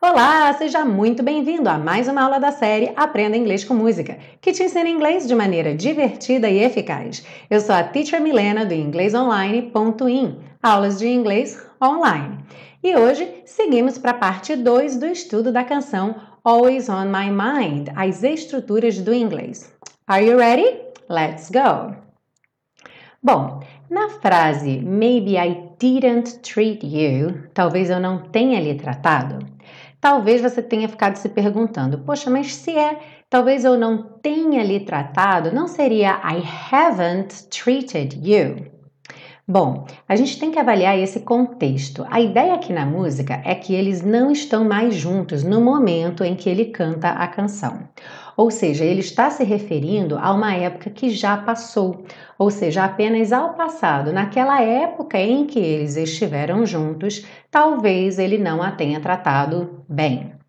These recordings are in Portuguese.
Olá, seja muito bem-vindo a mais uma aula da série Aprenda Inglês com Música, que te ensina inglês de maneira divertida e eficaz. Eu sou a Teacher Milena do inglesonline.in, aulas de inglês online. E hoje seguimos para a parte 2 do estudo da canção Always on My Mind, as estruturas do inglês. Are you ready? Let's go! Bom, na frase Maybe I didn't treat you, talvez eu não tenha lhe tratado, talvez você tenha ficado se perguntando: poxa, mas se é, talvez eu não tenha lhe tratado, não seria I haven't treated you? Bom, a gente tem que avaliar esse contexto. A ideia aqui na música é que eles não estão mais juntos no momento em que ele canta a canção. Ou seja, ele está se referindo a uma época que já passou, ou seja, apenas ao passado. Naquela época em que eles estiveram juntos, talvez ele não a tenha tratado bem.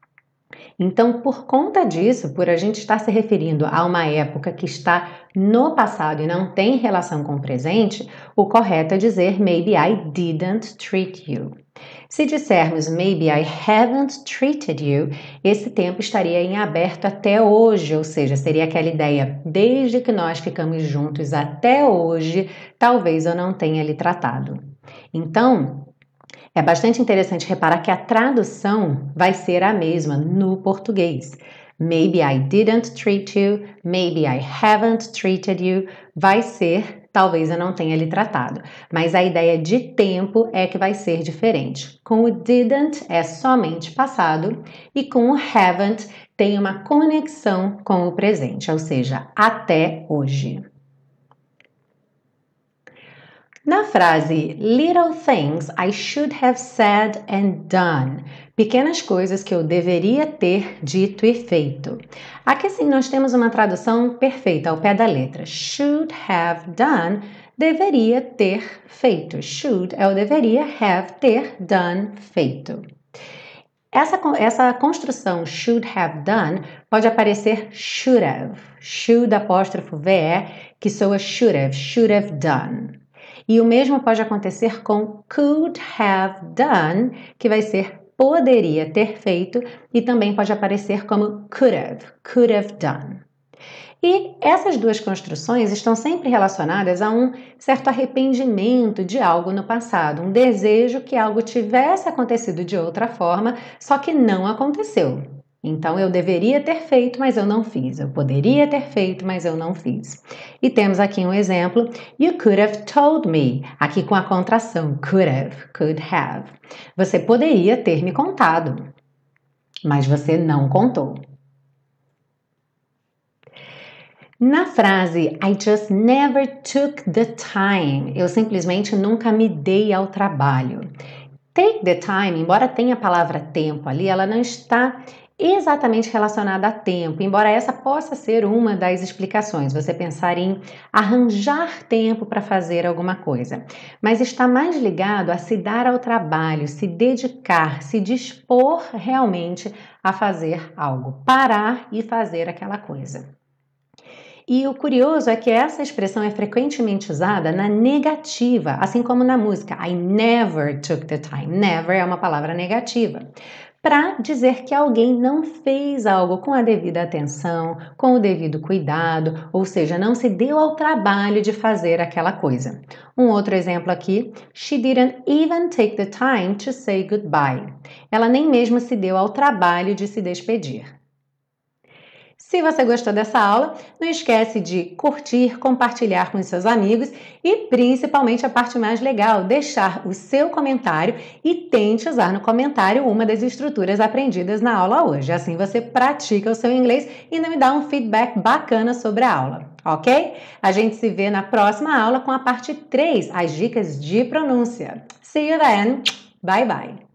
Então, por conta disso, por a gente estar se referindo a uma época que está no passado e não tem relação com o presente, o correto é dizer maybe I didn't treat you. Se dissermos maybe I haven't treated you, esse tempo estaria em aberto até hoje, ou seja, seria aquela ideia, desde que nós ficamos juntos até hoje, talvez eu não tenha lhe tratado. Então, é bastante interessante reparar que a tradução vai ser a mesma no português. Maybe I didn't treat you, maybe I haven't treated you, vai ser talvez eu não tenha lhe tratado, mas a ideia de tempo é que vai ser diferente. Com o didn't é somente passado e com o haven't tem uma conexão com o presente, ou seja, até hoje. Na frase Little things I should have said and done, pequenas coisas que eu deveria ter dito e feito. Aqui sim nós temos uma tradução perfeita ao pé da letra. Should have done, deveria ter feito. Should é o deveria, have ter done feito. Essa, essa construção should have done pode aparecer should have, should apóstrofo VE, que soa should have, should have done. E o mesmo pode acontecer com could have done, que vai ser poderia ter feito, e também pode aparecer como could have, could have done. E essas duas construções estão sempre relacionadas a um certo arrependimento de algo no passado, um desejo que algo tivesse acontecido de outra forma, só que não aconteceu. Então eu deveria ter feito, mas eu não fiz. Eu poderia ter feito, mas eu não fiz. E temos aqui um exemplo: You could have told me. Aqui com a contração could have, could have. Você poderia ter me contado, mas você não contou. Na frase I just never took the time, eu simplesmente nunca me dei ao trabalho. Take the time, embora tenha a palavra tempo ali, ela não está exatamente relacionada a tempo, embora essa possa ser uma das explicações, você pensar em arranjar tempo para fazer alguma coisa, mas está mais ligado a se dar ao trabalho, se dedicar, se dispor realmente a fazer algo, parar e fazer aquela coisa. E o curioso é que essa expressão é frequentemente usada na negativa, assim como na música I never took the time. Never é uma palavra negativa para dizer que alguém não fez algo com a devida atenção, com o devido cuidado, ou seja, não se deu ao trabalho de fazer aquela coisa. Um outro exemplo aqui: She didn't even take the time to say goodbye. Ela nem mesmo se deu ao trabalho de se despedir. Se você gostou dessa aula, não esquece de curtir, compartilhar com seus amigos e principalmente a parte mais legal, deixar o seu comentário e tente usar no comentário uma das estruturas aprendidas na aula hoje. Assim você pratica o seu inglês e não me dá um feedback bacana sobre a aula, ok? A gente se vê na próxima aula com a parte 3, as dicas de pronúncia. See you then. Bye bye.